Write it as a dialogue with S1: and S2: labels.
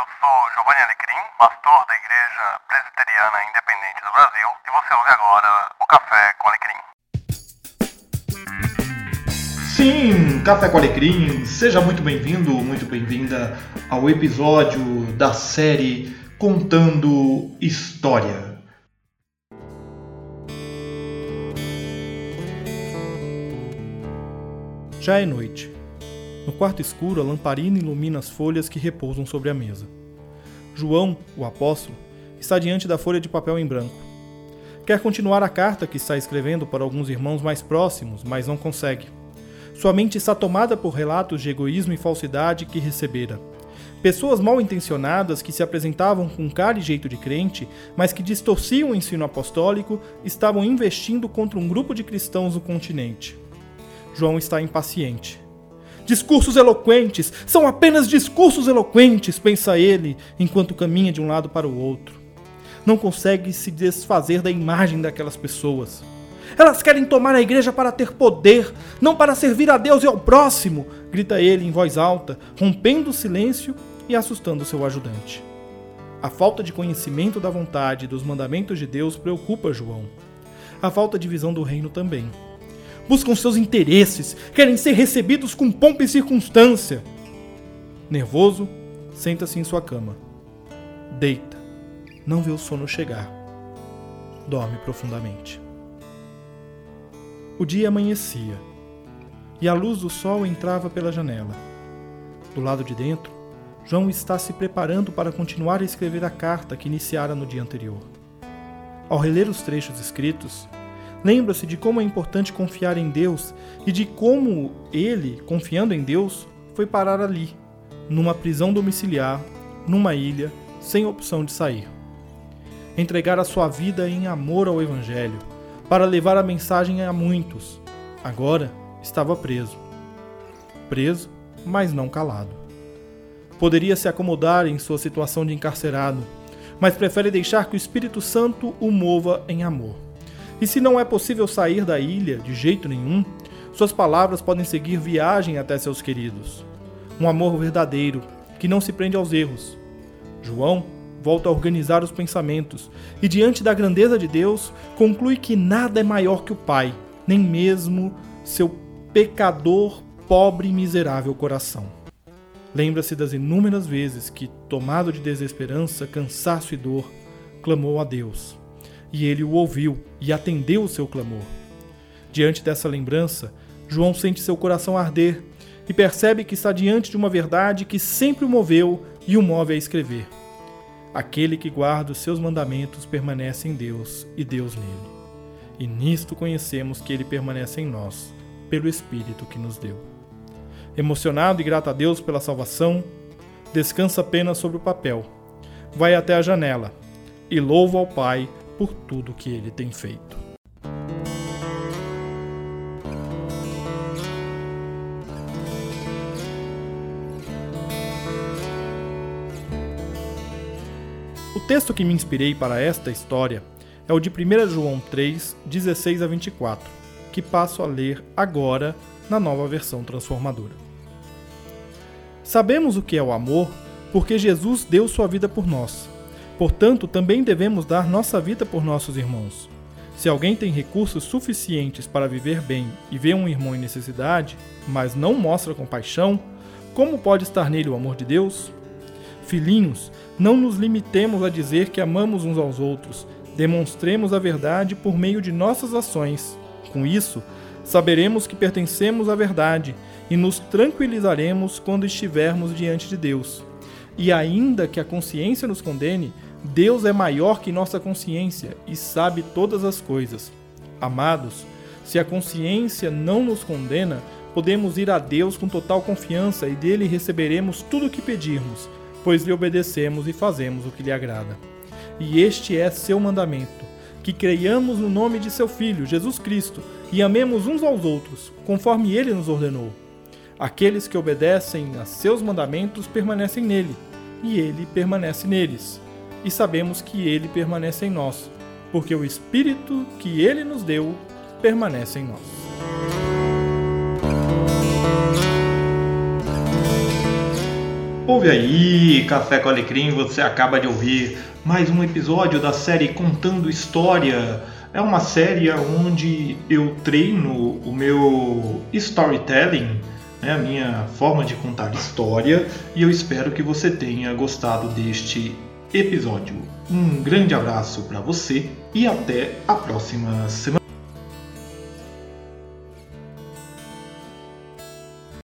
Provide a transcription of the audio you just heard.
S1: eu sou Giovanni Alecrim, pastor da Igreja Presbiteriana Independente do Brasil, e você ouve agora o Café com Alecrim.
S2: Sim, Café com Alecrim, seja muito bem-vindo, muito bem-vinda ao episódio da série Contando História. Já é noite. No quarto escuro, a lamparina ilumina as folhas que repousam sobre a mesa. João, o apóstolo, está diante da folha de papel em branco. Quer continuar a carta que está escrevendo para alguns irmãos mais próximos, mas não consegue. Sua mente está tomada por relatos de egoísmo e falsidade que recebera. Pessoas mal intencionadas que se apresentavam com cara e jeito de crente, mas que distorciam o ensino apostólico, estavam investindo contra um grupo de cristãos no continente. João está impaciente. Discursos eloquentes, são apenas discursos eloquentes, pensa ele, enquanto caminha de um lado para o outro. Não consegue se desfazer da imagem daquelas pessoas. Elas querem tomar a igreja para ter poder, não para servir a Deus e ao próximo, grita ele em voz alta, rompendo o silêncio e assustando seu ajudante. A falta de conhecimento da vontade e dos mandamentos de Deus preocupa João. A falta de visão do reino também buscam seus interesses, querem ser recebidos com pompa e circunstância. Nervoso, senta-se em sua cama. Deita. Não vê o sono chegar. Dorme profundamente. O dia amanhecia e a luz do sol entrava pela janela. Do lado de dentro, João está se preparando para continuar a escrever a carta que iniciara no dia anterior. Ao reler os trechos escritos, Lembra-se de como é importante confiar em Deus e de como ele, confiando em Deus, foi parar ali, numa prisão domiciliar, numa ilha, sem opção de sair. Entregar a sua vida em amor ao Evangelho, para levar a mensagem a muitos. Agora estava preso. Preso, mas não calado. Poderia se acomodar em sua situação de encarcerado, mas prefere deixar que o Espírito Santo o mova em amor. E se não é possível sair da ilha de jeito nenhum, suas palavras podem seguir viagem até seus queridos. Um amor verdadeiro, que não se prende aos erros. João volta a organizar os pensamentos e, diante da grandeza de Deus, conclui que nada é maior que o Pai, nem mesmo seu pecador, pobre e miserável coração. Lembra-se das inúmeras vezes que, tomado de desesperança, cansaço e dor, clamou a Deus e ele o ouviu e atendeu o seu clamor. Diante dessa lembrança, João sente seu coração arder e percebe que está diante de uma verdade que sempre o moveu e o move a escrever. Aquele que guarda os seus mandamentos permanece em Deus e Deus nele. E nisto conhecemos que ele permanece em nós, pelo Espírito que nos deu. Emocionado e grato a Deus pela salvação, descansa apenas sobre o papel. Vai até a janela e louva ao Pai por tudo que ele tem feito. O texto que me inspirei para esta história é o de 1 João 3, 16 a 24, que passo a ler agora na nova versão transformadora. Sabemos o que é o amor porque Jesus deu sua vida por nós Portanto, também devemos dar nossa vida por nossos irmãos. Se alguém tem recursos suficientes para viver bem e vê um irmão em necessidade, mas não mostra compaixão, como pode estar nele o amor de Deus? Filhinhos, não nos limitemos a dizer que amamos uns aos outros, demonstremos a verdade por meio de nossas ações. Com isso, saberemos que pertencemos à verdade e nos tranquilizaremos quando estivermos diante de Deus. E ainda que a consciência nos condene, Deus é maior que nossa consciência e sabe todas as coisas. Amados, se a consciência não nos condena, podemos ir a Deus com total confiança e dele receberemos tudo o que pedirmos, pois lhe obedecemos e fazemos o que lhe agrada. E este é seu mandamento: que creiamos no nome de seu Filho, Jesus Cristo, e amemos uns aos outros, conforme ele nos ordenou. Aqueles que obedecem a seus mandamentos permanecem nele, e ele permanece neles e sabemos que ele permanece em nós, porque o Espírito que ele nos deu permanece em nós. Ouve aí, Café com Alecrim, você acaba de ouvir mais um episódio da série Contando História. É uma série onde eu treino o meu storytelling, né, a minha forma de contar história, e eu espero que você tenha gostado deste episódio. Um grande abraço para você e até a próxima semana.